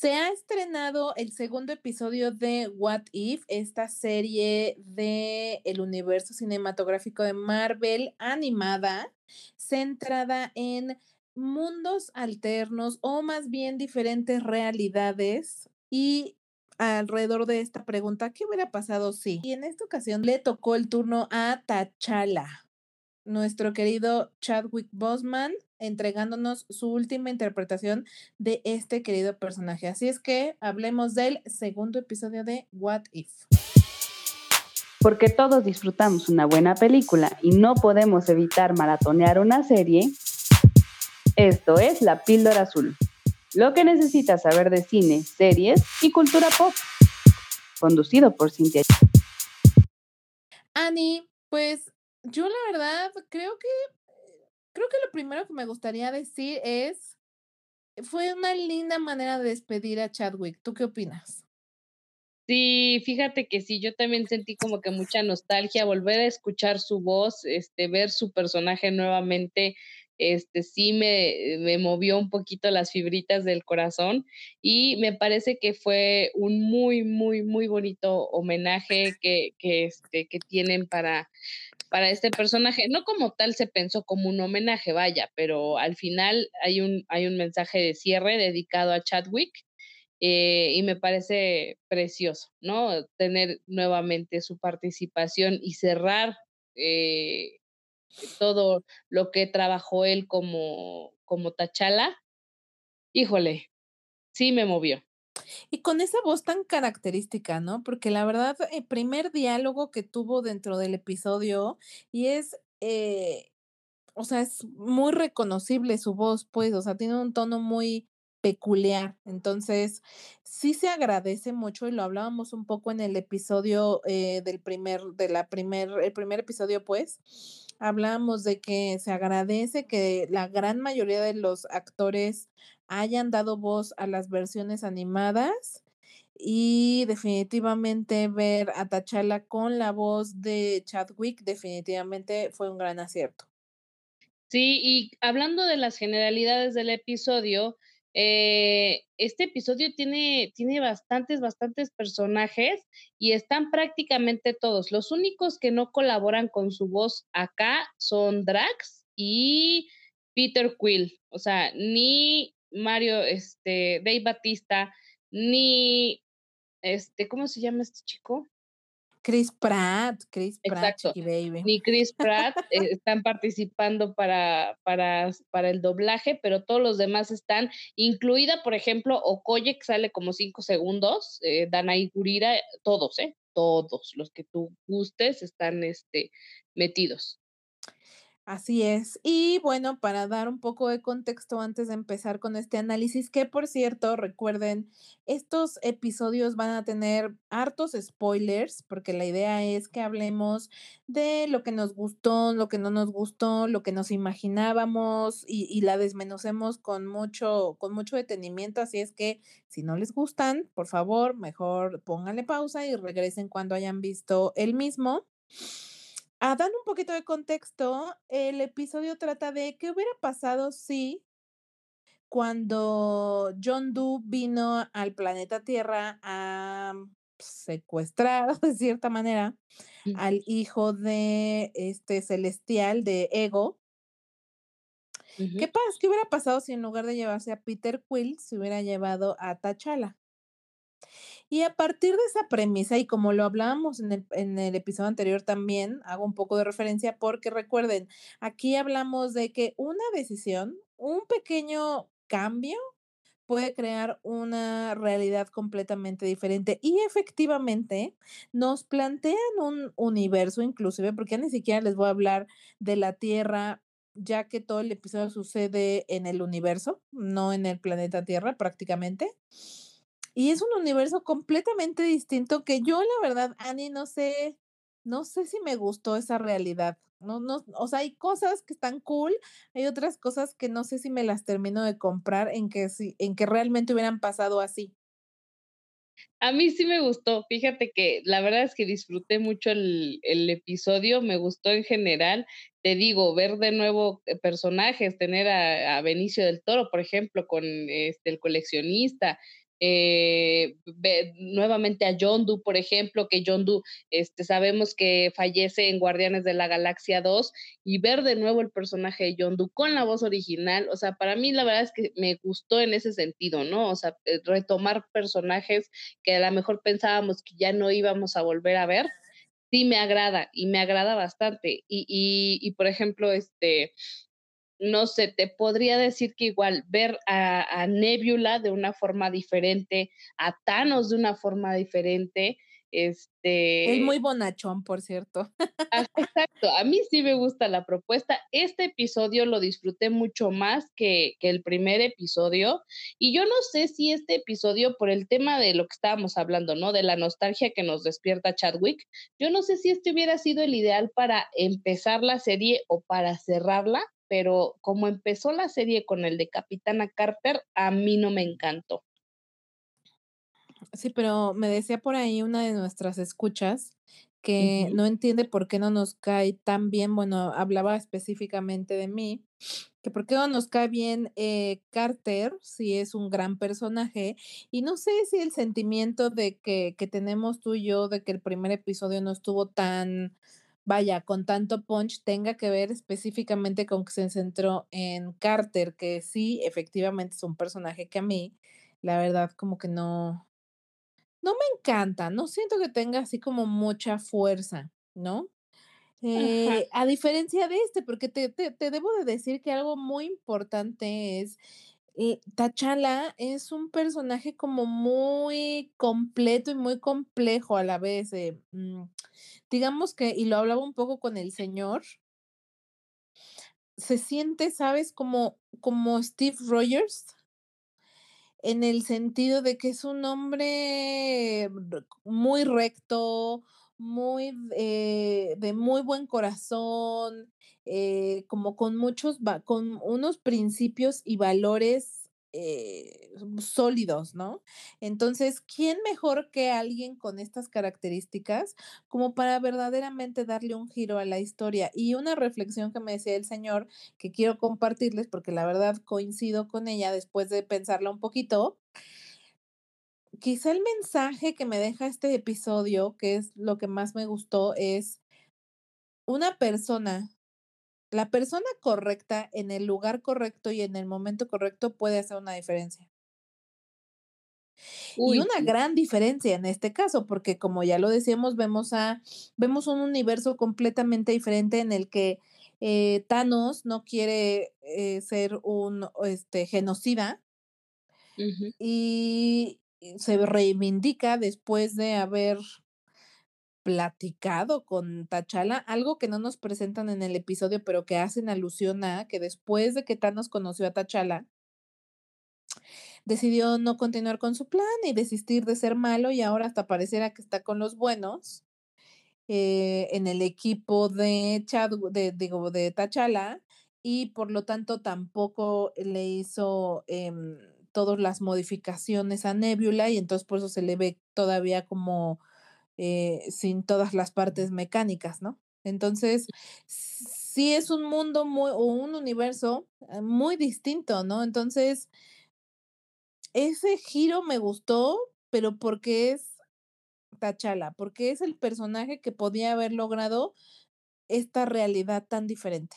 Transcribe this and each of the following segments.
Se ha estrenado el segundo episodio de What If, esta serie de el universo cinematográfico de Marvel animada, centrada en mundos alternos o más bien diferentes realidades y alrededor de esta pregunta, ¿qué hubiera pasado si? Y en esta ocasión le tocó el turno a T'Challa, nuestro querido Chadwick Boseman, entregándonos su última interpretación de este querido personaje. Así es que hablemos del segundo episodio de What If. Porque todos disfrutamos una buena película y no podemos evitar maratonear una serie, esto es La Píldora Azul. Lo que necesitas saber de cine, series y cultura pop. Conducido por Cintia. Ani, pues yo la verdad creo que creo que lo primero que me gustaría decir es fue una linda manera de despedir a Chadwick. ¿Tú qué opinas? Sí, fíjate que sí, yo también sentí como que mucha nostalgia, volver a escuchar su voz, este, ver su personaje nuevamente, este sí me, me, movió un poquito las fibritas del corazón y me parece que fue un muy, muy, muy bonito homenaje que, que, este, que tienen para, para este personaje. No como tal se pensó como un homenaje, vaya, pero al final hay un, hay un mensaje de cierre dedicado a Chadwick. Eh, y me parece precioso, ¿no? Tener nuevamente su participación y cerrar eh, todo lo que trabajó él como, como Tachala, híjole, sí me movió. Y con esa voz tan característica, ¿no? Porque la verdad, el primer diálogo que tuvo dentro del episodio y es, eh, o sea, es muy reconocible su voz, pues, o sea, tiene un tono muy peculiar. Entonces, sí se agradece mucho y lo hablábamos un poco en el episodio eh, del primer, de la primer, el primer episodio, pues, hablamos de que se agradece que la gran mayoría de los actores hayan dado voz a las versiones animadas y definitivamente ver a Tachala con la voz de Chadwick definitivamente fue un gran acierto. Sí, y hablando de las generalidades del episodio, eh, este episodio tiene, tiene bastantes, bastantes personajes y están prácticamente todos. Los únicos que no colaboran con su voz acá son Drax y Peter Quill. O sea, ni Mario, este, Dave Batista, ni este, ¿cómo se llama este chico? Chris Pratt, Chris Pratt, baby. Ni Chris Pratt eh, están participando para, para, para el doblaje, pero todos los demás están, incluida, por ejemplo, Okoye, que sale como cinco segundos, eh, Danaí Gurira, todos, ¿eh? Todos los que tú gustes están este, metidos. Así es. Y bueno, para dar un poco de contexto antes de empezar con este análisis, que por cierto, recuerden, estos episodios van a tener hartos spoilers, porque la idea es que hablemos de lo que nos gustó, lo que no nos gustó, lo que nos imaginábamos y, y la desmenucemos con mucho, con mucho detenimiento. Así es que si no les gustan, por favor, mejor pónganle pausa y regresen cuando hayan visto el mismo. Ah, dando un poquito de contexto, el episodio trata de qué hubiera pasado si cuando John Doe vino al planeta Tierra a secuestrar de cierta manera al hijo de este celestial de Ego. ¿Qué pasa? ¿Qué hubiera pasado si en lugar de llevarse a Peter Quill se hubiera llevado a T'Challa? Y a partir de esa premisa, y como lo hablábamos en el, en el episodio anterior también, hago un poco de referencia porque recuerden, aquí hablamos de que una decisión, un pequeño cambio puede crear una realidad completamente diferente y efectivamente nos plantean un universo inclusive, porque ya ni siquiera les voy a hablar de la Tierra, ya que todo el episodio sucede en el universo, no en el planeta Tierra prácticamente. Y es un universo completamente distinto que yo, la verdad, Annie, no sé, no sé si me gustó esa realidad. No, no, o sea, hay cosas que están cool, hay otras cosas que no sé si me las termino de comprar en que, si, en que realmente hubieran pasado así. A mí sí me gustó, fíjate que la verdad es que disfruté mucho el, el, episodio, me gustó en general, te digo, ver de nuevo eh, personajes, tener a, a Benicio del Toro, por ejemplo, con este, el coleccionista, eh, nuevamente a Yondu, por ejemplo, que Yondu, este, sabemos que fallece en Guardianes de la Galaxia 2 y ver de nuevo el personaje de Yondu con la voz original, o sea, para mí la verdad es que me gustó en ese sentido, ¿no? O sea, eh, retomar personajes que a lo mejor pensábamos que ya no íbamos a volver a ver, sí me agrada y me agrada bastante. Y, y, y por ejemplo, este, no sé, te podría decir que igual ver a, Nebula de una forma diferente, a Thanos de una forma diferente, este... Es muy bonachón, por cierto. Ah, exacto, a mí sí me gusta la propuesta. Este episodio lo disfruté mucho más que, que, el primer episodio y yo no sé si este episodio, por el tema de lo que estábamos hablando, ¿no? De la nostalgia que nos despierta Chadwick, yo no sé si este hubiera sido el ideal para empezar la serie o para cerrarla pero como empezó la serie con el de Capitana Carter, a mí no me encantó. Sí, pero me decía por ahí una de nuestras escuchas que no entiende por qué no nos cae tan bien, bueno, hablaba específicamente de mí, que por qué no nos cae bien eh, Carter, si es un gran personaje, y no sé si el sentimiento de que, que tenemos tú y yo, de que el primer episodio no estuvo tan vaya, con tanto punch tenga que ver específicamente con que se centró en Carter, que sí, efectivamente es un personaje que a mí, la verdad, como que no, no me encanta, no siento que tenga así como mucha fuerza, ¿no? Eh, a diferencia de este, porque te, te, te, debo de decir que algo muy importante es, eh, T'Challa es un personaje como muy completo y muy complejo a la vez. Eh, mm, digamos que, y lo hablaba un poco con el señor, se siente, ¿sabes? Como, como Steve Rogers, en el sentido de que es un hombre muy recto, muy eh, de muy buen corazón, eh, como con muchos, con unos principios y valores eh, sólidos, ¿no? Entonces, ¿quién mejor que alguien con estas características como para verdaderamente darle un giro a la historia? Y una reflexión que me decía el señor que quiero compartirles porque la verdad coincido con ella después de pensarla un poquito. Quizá el mensaje que me deja este episodio, que es lo que más me gustó, es una persona la persona correcta en el lugar correcto y en el momento correcto puede hacer una diferencia. y una gran diferencia en este caso, porque como ya lo decíamos, vemos a vemos un universo completamente diferente en el que eh, Thanos no quiere eh, ser un este, genocida y se reivindica después de haber platicado con Tachala, algo que no nos presentan en el episodio, pero que hacen alusión a que después de que Thanos conoció a Tachala, decidió no continuar con su plan y desistir de ser malo y ahora hasta pareciera que está con los buenos eh, en el equipo de Chad, de, digo, de Tachala y por lo tanto tampoco le hizo em, todas las modificaciones a Nebula y entonces por eso se le ve todavía como eh, sin todas las partes mecánicas, ¿no? Entonces, sí es un mundo muy, o un universo eh, muy distinto, ¿no? Entonces, ese giro me gustó, pero porque es Tachala, porque es el personaje que podía haber logrado esta realidad tan diferente.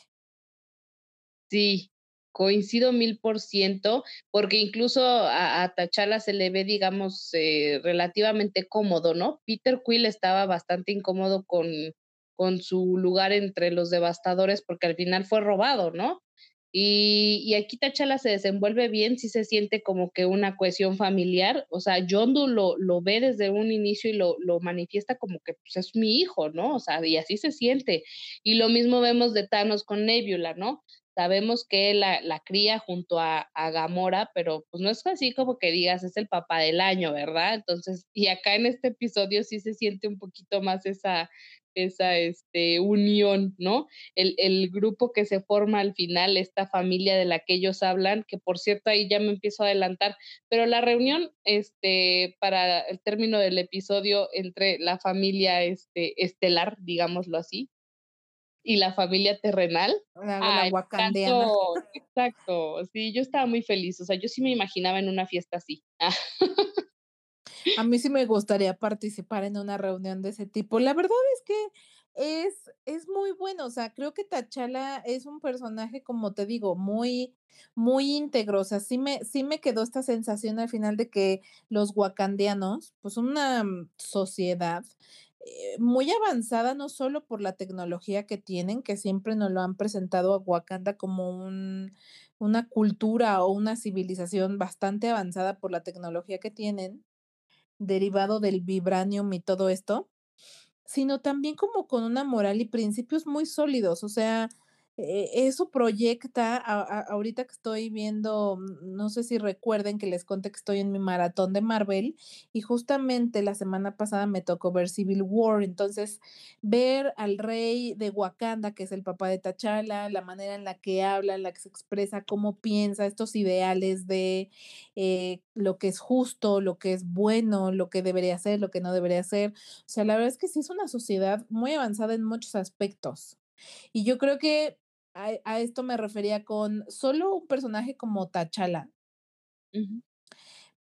Sí, Coincido mil por ciento, porque incluso a, a Tachala se le ve, digamos, eh, relativamente cómodo, ¿no? Peter Quill estaba bastante incómodo con, con su lugar entre los devastadores porque al final fue robado, ¿no? Y, y, aquí Tachala se desenvuelve bien, sí se siente como que una cohesión familiar, o sea, Yondu lo, lo ve desde un inicio y lo, lo manifiesta como que pues, es mi hijo, ¿no? O sea, y así se siente. Y lo mismo vemos de Thanos con Nebula, ¿no? Sabemos que la, la cría junto a, Gamora, pero pues no es así como que digas es el papá del año, ¿verdad? Entonces, y acá en este episodio sí se siente un poquito más esa, esa este, unión, ¿no? El, el, grupo que se forma al final, esta familia de la que ellos hablan, que por cierto ahí ya me empiezo a adelantar, pero la reunión este, para el término del episodio entre la familia este, estelar, digámoslo así, y la familia terrenal. La, Exacto, sí, yo estaba muy feliz, o sea, yo sí me imaginaba en una fiesta así. A mí sí me gustaría participar en una reunión de ese tipo. La verdad es que es es muy bueno, o sea, creo que T'Challa es un personaje, como te digo, muy muy íntegro, o sea, sí me sí me quedó esta sensación al final de que los wakandianos, pues, una sociedad, eh, muy avanzada, no solo por la tecnología que tienen, que siempre nos lo han presentado a Wakanda como un una cultura o una civilización bastante avanzada por la tecnología que tienen, derivado del vibranium y todo esto, sino también como con una moral y principios muy sólidos, o sea, eso proyecta a a ahorita que estoy viendo, no sé si recuerden que les conté que estoy en mi maratón de Marvel, y justamente la semana pasada me tocó ver Civil War, entonces, ver al rey de Wakanda, que es el papá de T'Challa, la manera en la que habla, en la que se expresa, cómo piensa, estos ideales de, eh, lo que es justo, lo que es bueno, lo que debería ser, lo que no debería ser. O sea, la verdad es que sí es una sociedad muy avanzada en muchos aspectos. Y yo creo que a a esto me refería con solo un personaje como T'Challa Ujú.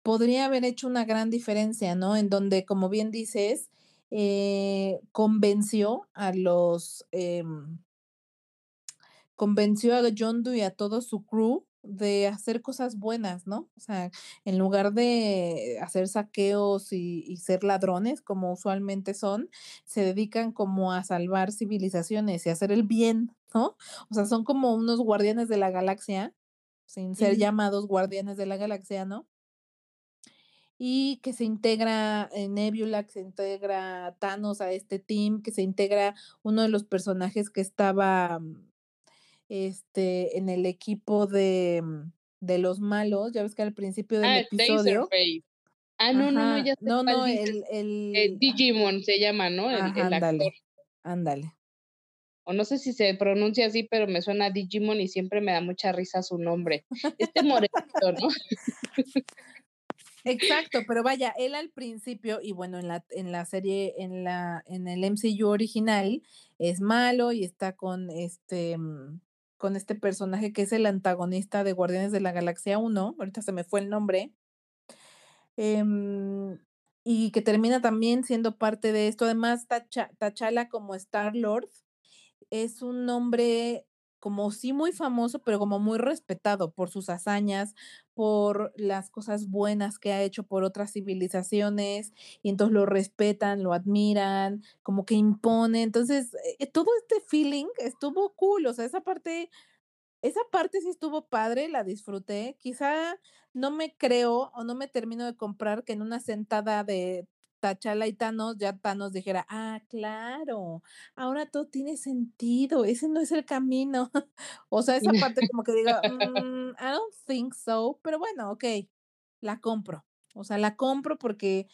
podría haber hecho una gran diferencia, ¿no? En donde, como bien dices, eh, convenció a los, em convenció a Yondu y a todo su crew de hacer cosas buenas, ¿no? O sea, en lugar de hacer saqueos y y ser ladrones, como usualmente son, se dedican como a salvar civilizaciones y hacer el bien, ¿no? O sea, son como unos guardianes de la galaxia, sin ser llamados guardianes de la galaxia, ¿no? Y que se integra, eh, Nebula, que se integra Thanos a este team, que se integra uno de los personajes que estaba, este, en el equipo de de los malos, ya ves que al principio del Ah, episodio Taserface. Ah, no, no, no, ya sé no, no, el Eh, el ah Digimon se llama, ¿no? El Ajá, el actor. ándale, ándale. O no sé si se pronuncia así, pero me suena a Digimon y siempre me da mucha risa su nombre. Este morenito, ¿no? Exacto, pero vaya, él al principio, y bueno, en la en la serie, en la en el MCU original, es malo y está con, este, mm, con este personaje que es el antagonista de Guardianes de la Galaxia 1, ahorita se me fue el nombre. Em, y que termina también siendo parte de esto. Además, T'Cha T'Challa como Star Lord es un nombre como sí muy famoso, pero como muy respetado por sus hazañas, por las cosas buenas que ha hecho por otras civilizaciones, y entonces lo respetan, lo admiran, como que impone. Entonces, eh, todo este feeling estuvo cool, o sea, esa parte esa parte sí estuvo padre, la disfruté. Quizá no me creo o no me termino de comprar que en una sentada de T'Challa y Thanos, ya Thanos dijera: "Ah, claro, ahora todo tiene sentido, ese no es el camino". O sea, esa parte como que digo: "Mm, I don't think so", pero bueno, okey, la compro. O sea, la compro porque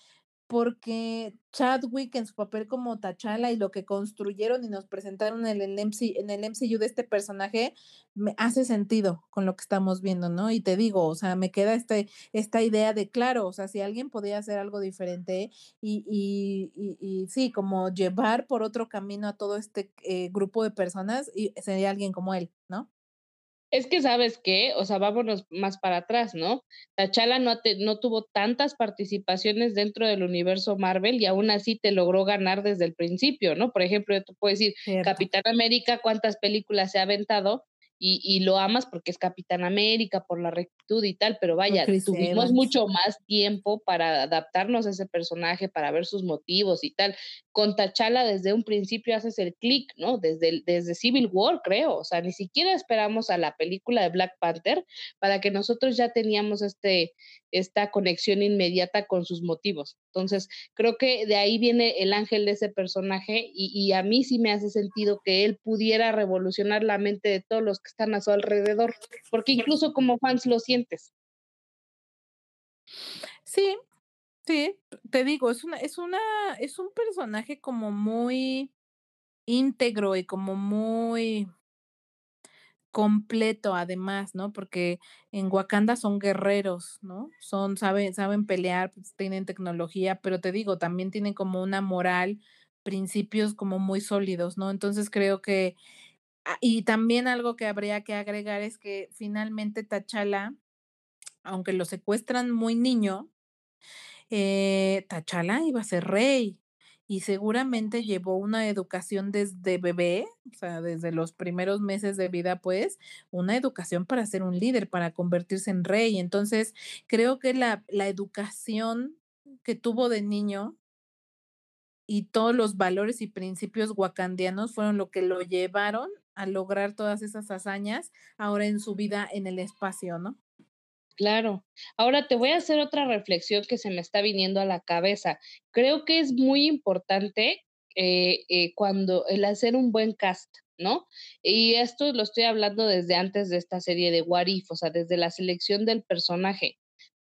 porque Chadwick en su papel como T'Challa y lo que construyeron y nos presentaron en el MC en el MCU de este personaje, me hace sentido con lo que estamos viendo, ¿no? Y te digo, o sea, me queda este esta idea de claro, o sea, si alguien podía hacer algo diferente y y y y sí, como llevar por otro camino a todo este, eh, grupo de personas, y sería alguien como él, ¿no? Es que, ¿sabes qué? O sea, vámonos más para atrás, ¿no? T'Challa no te no tuvo tantas participaciones dentro del universo Marvel y aún así te logró ganar desde el principio, ¿no? Por ejemplo, yo te puedo decir, Cierto. Capitán América, cuántas películas se ha aventado y y lo amas porque es Capitán América, por la rectitud y tal, pero vaya, tuvimos Evans. mucho más tiempo para adaptarnos a ese personaje, para ver sus motivos y tal. Con T'Challa desde un principio haces el clic, ¿no? Desde el desde Civil War, creo, o sea, ni siquiera esperamos a la película de Black Panther para que nosotros ya teníamos, este, esta conexión inmediata con sus motivos. Entonces, creo que de ahí viene el ángel de ese personaje y y a mí sí me hace sentido que él pudiera revolucionar la mente de todos los que están a su alrededor, porque incluso como fans lo sientes. Sí, sí, te digo, es una es una es un personaje como muy íntegro y como muy completo además, ¿no? Porque en Wakanda son guerreros, ¿no? Son saben saben pelear, pues, tienen tecnología, pero te digo, también tienen como una moral, principios como muy sólidos, ¿no? Entonces, creo que ah, y también algo que habría que agregar es que finalmente T'Challa, aunque lo secuestran muy niño eh, T'Challa iba a ser rey y seguramente llevó una educación desde bebé, o sea, desde los primeros meses de vida, pues, una educación para ser un líder, para convertirse en rey. Entonces, creo que la, la educación que tuvo de niño y todos los valores y principios wakandianos fueron lo que lo llevaron a lograr todas esas hazañas ahora en su vida en el espacio, ¿no? Claro. Ahora te voy a hacer otra reflexión que se me está viniendo a la cabeza. Creo que es muy importante eh, eh, cuando el hacer un buen cast, ¿no? Y esto lo estoy hablando desde antes de esta serie de What If, o sea, desde la selección del personaje.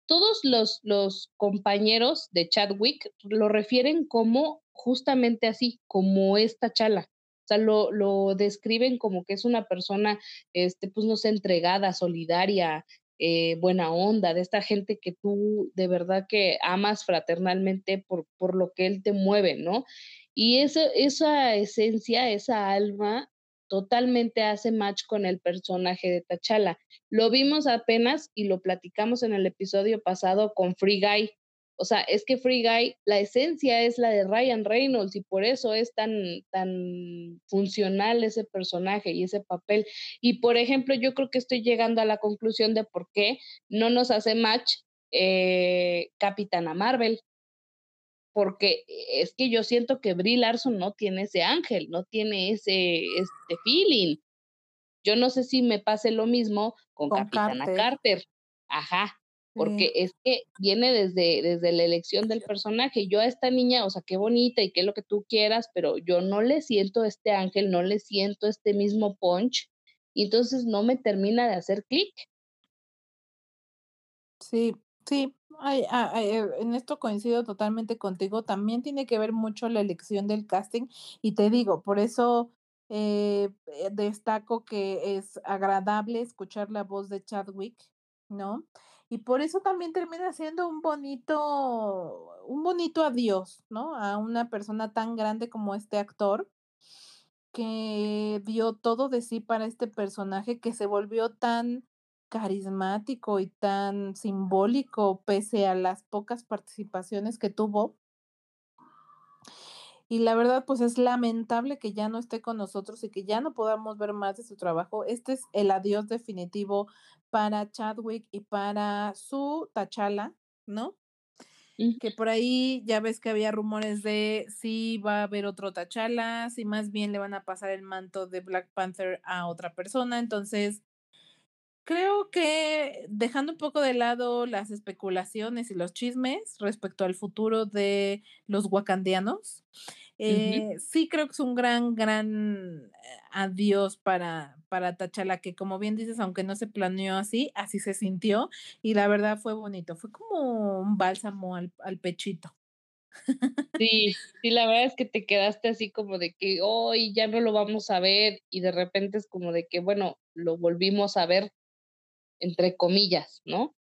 Todos los, los compañeros de Chadwick lo refieren como justamente así, como esta chala. O sea, lo, lo describen como que es una persona, este, pues no sé, entregada, solidaria, eh, buena onda, de esta gente que tú de verdad que amas fraternalmente por, por lo que él te mueve, ¿no? Y esa, esa esencia, esa alma, totalmente hace match con el personaje de Tachala. Lo vimos apenas y lo platicamos en el episodio pasado con Free Guy. O sea, es que Free Guy, la esencia es la de Ryan Reynolds y por eso es tan, tan funcional ese personaje y ese papel. Y por ejemplo, yo creo que estoy llegando a la conclusión de por qué no nos hace match eh, Capitana Marvel. Porque es que yo siento que Brie Larson no tiene ese ángel, no tiene ese este feeling. Yo no sé si me pase lo mismo con, Capitana Carter. Ajá, porque es que viene desde, desde la elección del personaje. Yo a esta niña, o sea, qué bonita y qué es lo que tú quieras, pero yo no le siento este ángel, no le siento este mismo punch, y entonces no me termina de hacer clic. Sí, sí, eh, en esto coincido totalmente contigo. También tiene que ver mucho la elección del casting, y te digo, por eso eh, eh, destaco que es agradable escuchar la voz de Chadwick, ¿no? Y por eso también termina siendo un bonito, un bonito adiós, ¿no? A una persona tan grande como este actor, que dio todo de sí para este personaje que se volvió tan carismático y tan simbólico pese a las pocas participaciones que tuvo. Y la verdad, pues es lamentable que ya no esté con nosotros y que ya no podamos ver más de su trabajo. Este es el adiós definitivo para Chadwick y para su Tachala, ¿no? Que por ahí ya ves que había rumores de si va a haber otro Tachala, si más bien le van a pasar el manto de Black Panther a otra persona. Entonces, creo que dejando un poco de lado las especulaciones y los chismes respecto al futuro de los wakandianos, eh, sí creo que es un gran, gran eh, adiós para, para Tachala, que como bien dices, aunque no se planeó así, así se sintió y la verdad fue bonito, fue como un bálsamo al, al pechito. Sí, sí, la verdad es que te quedaste así como de que hoy ya no lo vamos a ver y de repente es como de que, bueno, lo volvimos a ver, entre comillas, ¿no?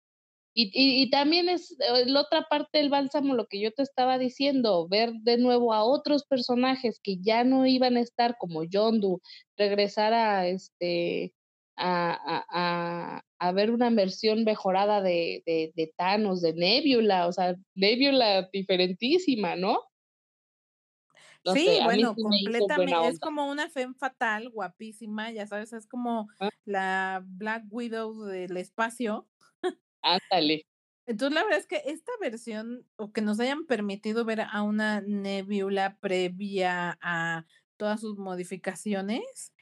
Y, y, también es eh, la otra parte del bálsamo, lo que yo te estaba diciendo, ver de nuevo a otros personajes que ya no iban a estar como Yondu, regresar a este a, a, a, ver una versión mejorada de, de, de, Thanos, de Nebula, o sea, Nebula diferentísima, ¿no? Sí, bueno, completamente, es como una femme fatal, guapísima, ya sabes, es como ah. la Black Widow del espacio Ándale. Entonces, la verdad es que esta versión, o que nos hayan permitido ver a una Nebula previa a todas sus modificaciones,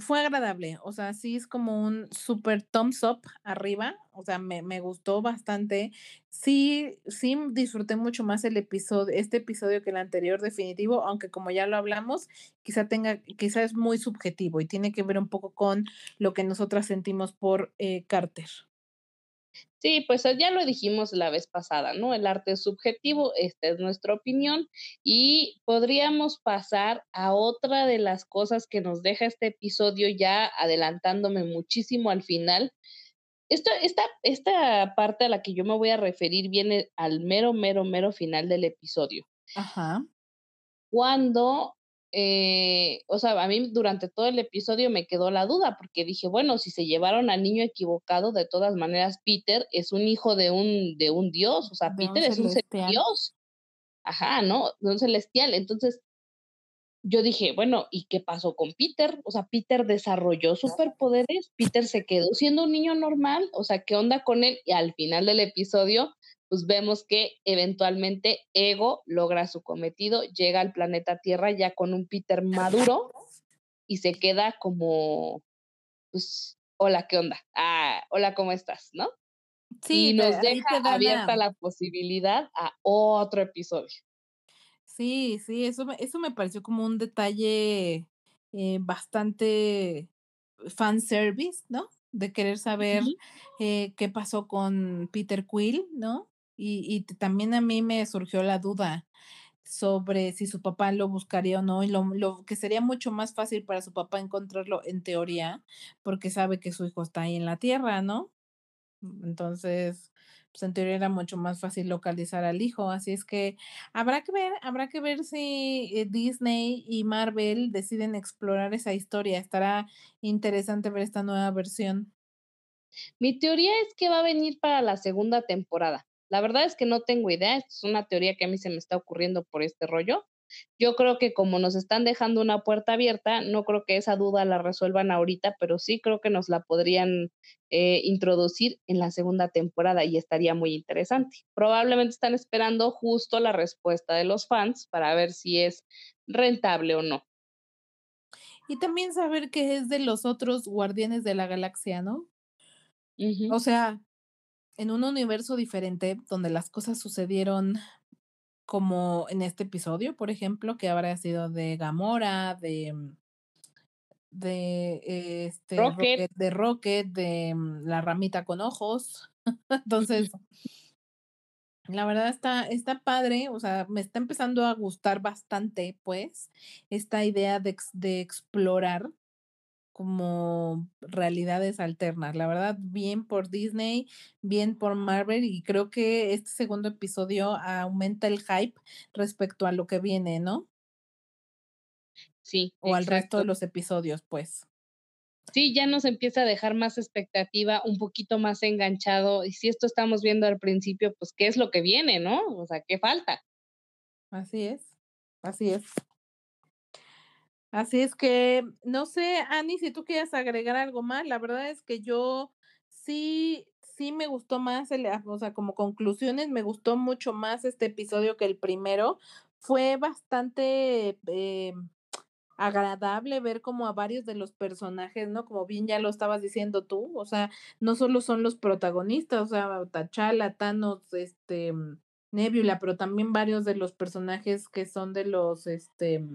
fue agradable. O sea, sí es como un super thumbs up arriba. O sea, me, me, gustó bastante. Sí, sí disfruté mucho más el episodio, este episodio que el anterior definitivo, aunque como ya lo hablamos, quizá tenga, quizá es muy subjetivo y tiene que ver un poco con lo que nosotras sentimos por eh, Carter. Sí, pues eh, ya lo dijimos la vez pasada, ¿no? El arte es subjetivo, esta es nuestra opinión y podríamos pasar a otra de las cosas que nos deja este episodio ya adelantándome muchísimo al final. Esta, esta, esta parte a la que yo me voy a referir viene al mero, mero, mero final del episodio. Ajá. Cuando eh, o sea, a mí durante todo el episodio me quedó la duda, porque dije, bueno, si se llevaron al niño equivocado, de todas maneras, Peter es un hijo de un, de un dios, o sea, Peter es un dios. Ajá, ¿no? De un celestial. Entonces, yo dije, bueno, ¿y qué pasó con Peter? O sea, Peter desarrolló superpoderes, Peter se quedó siendo un niño normal, o sea, ¿qué onda con él? Y al final del episodio, pues vemos que eventualmente Ego logra su cometido, llega al planeta Tierra ya con un Peter maduro y se queda como, pues, hola, ¿qué onda? Ah, hola, ¿cómo estás? ¿No? Sí, y nos deja abierta la posibilidad a otro episodio. Sí, sí, eso, eso me pareció como un detalle eh, bastante fanservice, ¿no? De querer saber eh, qué pasó con Peter Quill, ¿no? Y, y también a mí me surgió la duda sobre si su papá lo buscaría o no, y lo, lo, que sería mucho más fácil para su papá encontrarlo en teoría, porque sabe que su hijo está ahí en la tierra, ¿no? Entonces, pues en teoría era mucho más fácil localizar al hijo. Así es que habrá que ver, habrá que ver si eh, Disney y Marvel deciden explorar esa historia. Estará interesante ver esta nueva versión. Mi teoría es que va a venir para la segunda temporada. La verdad es que no tengo idea, es una teoría que a mí se me está ocurriendo por este rollo, yo creo que como nos están dejando una puerta abierta, no creo que esa duda la resuelvan ahorita, pero sí creo que nos la podrían eh, introducir en la segunda temporada y estaría muy interesante. Probablemente están esperando justo la respuesta de los fans para ver si es rentable o no. Y también saber qué es de los otros guardianes de la galaxia, ¿no? O sea, en un universo diferente donde las cosas sucedieron como en este episodio, por ejemplo, que habrá sido de Gamora, de mm, de este Rocket. de Rocket, de mm, la ramita con ojos. Entonces, la verdad está, está padre, o sea, me está empezando a gustar bastante, pues, esta idea de, de explorar como realidades alternas. La verdad, bien por Disney, bien por Marvel y creo que este segundo episodio aumenta el hype respecto a lo que viene, ¿no? Sí. O al resto de los episodios, pues. Sí, ya nos empieza a dejar más expectativa, un poquito más enganchado. Y si esto estamos viendo al principio, pues, ¿qué es lo que viene, no? O sea, ¿qué falta? Así es, así es. Así es que, no sé, Ani, si tú quieres agregar algo más, la verdad es que yo sí, sí me gustó más, el, o sea, como conclusiones, me gustó mucho más este episodio que el primero. Fue bastante eh, agradable ver como a varios de los personajes, ¿no? Como bien ya lo estabas diciendo tú, o sea, no solo son los protagonistas, o sea, T'Challa, Thanos, este, Nebula, pero también varios de los personajes que son de los, este,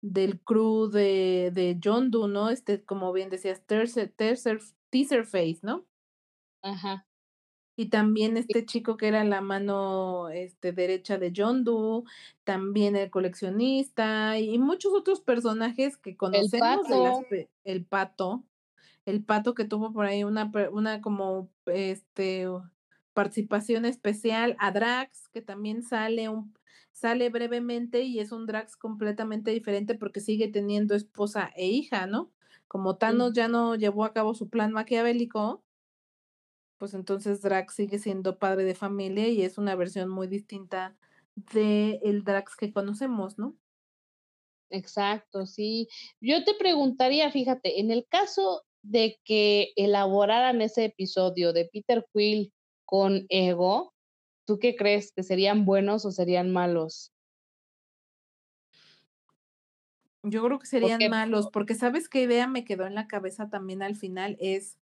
del crew de, de John Doe, ¿no? Este, como bien decías, tercer, tercer, teaser face, ¿no? Ajá. Y también este chico que era la mano este, derecha de John Doe, también el coleccionista y muchos otros personajes que conocemos. El pato. el pato, el pato que tuvo por ahí una, una como este participación especial a Drax, que también sale un, sale brevemente y es un Drax completamente diferente porque sigue teniendo esposa e hija, ¿no? Como Thanos ya no llevó a cabo su plan maquiavélico, pues entonces Drax sigue siendo padre de familia y es una versión muy distinta de el Drax que conocemos, ¿no? Exacto, sí. Yo te preguntaría, fíjate, en el caso de que elaboraran ese episodio de Peter Quill con Ego, ¿Tú qué crees? ¿Que serían buenos o serían malos? Yo creo que serían malos, porque sabes qué idea me quedó en la cabeza también al final es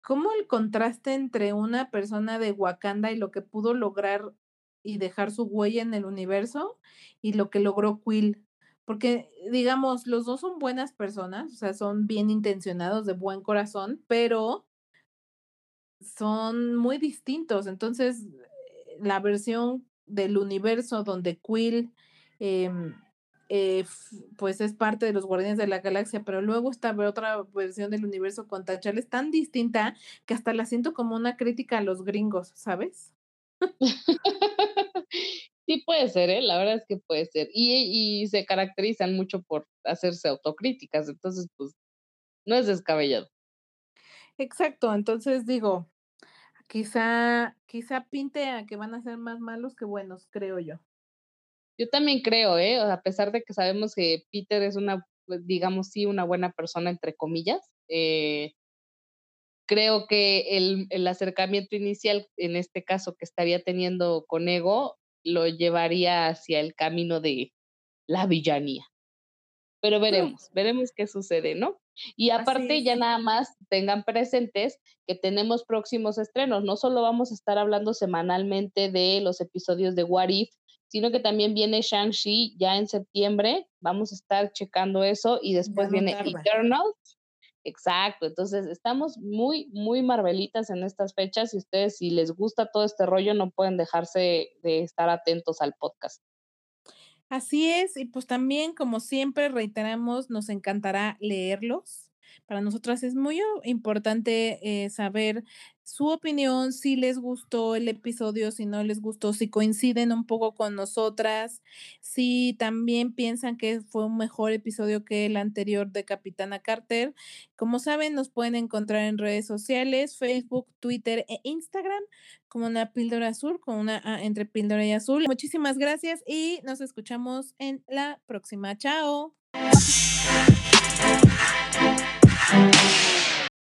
cómo el contraste entre una persona de Wakanda y lo que pudo lograr y dejar su huella en el universo y lo que logró Quill. Porque, digamos, los dos son buenas personas, o sea, son bien intencionados, de buen corazón, pero son muy distintos. Entonces, la versión del universo donde Quill em, eh, pues es parte de los Guardianes de la Galaxia, pero luego está otra versión del universo con T'Challa es tan distinta que hasta la siento como una crítica a los gringos, ¿sabes? sí puede puede ser, ¿eh? La verdad es que puede ser. Y, y se caracterizan mucho por hacerse autocríticas, entonces, pues, no es descabellado. Exacto, entonces digo, quizá, quizá pinte a que van a ser más malos que buenos, creo yo. Yo también creo, ¿eh? A pesar de que sabemos que Peter es una, pues, digamos, sí, una buena persona, entre comillas, eh, creo que el, el, acercamiento inicial, en este caso que estaría teniendo con Ego, lo llevaría hacia el camino de la villanía. Pero veremos, veremos qué sucede, ¿no? Y aparte ya nada más tengan presentes que tenemos próximos estrenos. No solo vamos a estar hablando semanalmente de los episodios de What If, sino que también viene Shang-Chi ya en septiembre. Vamos a estar checando eso y después viene Eternals. Exacto, entonces estamos muy, muy marvelitas en estas fechas y ustedes si les gusta todo este rollo no pueden dejarse de estar atentos al podcast. Así es, y pues también, como siempre, reiteramos, nos encantará leerlos. Para nosotras es muy importante eh, saber su opinión, si les gustó el episodio, si no les gustó, si coinciden un poco con nosotras, si también piensan que fue un mejor episodio que el anterior de Capitana Carter. Como saben, nos pueden encontrar en redes sociales, Facebook, Twitter e Instagram como una píldora azul, con una A entre píldora y azul. Muchísimas gracias y nos escuchamos en la próxima. Chao. Thank you.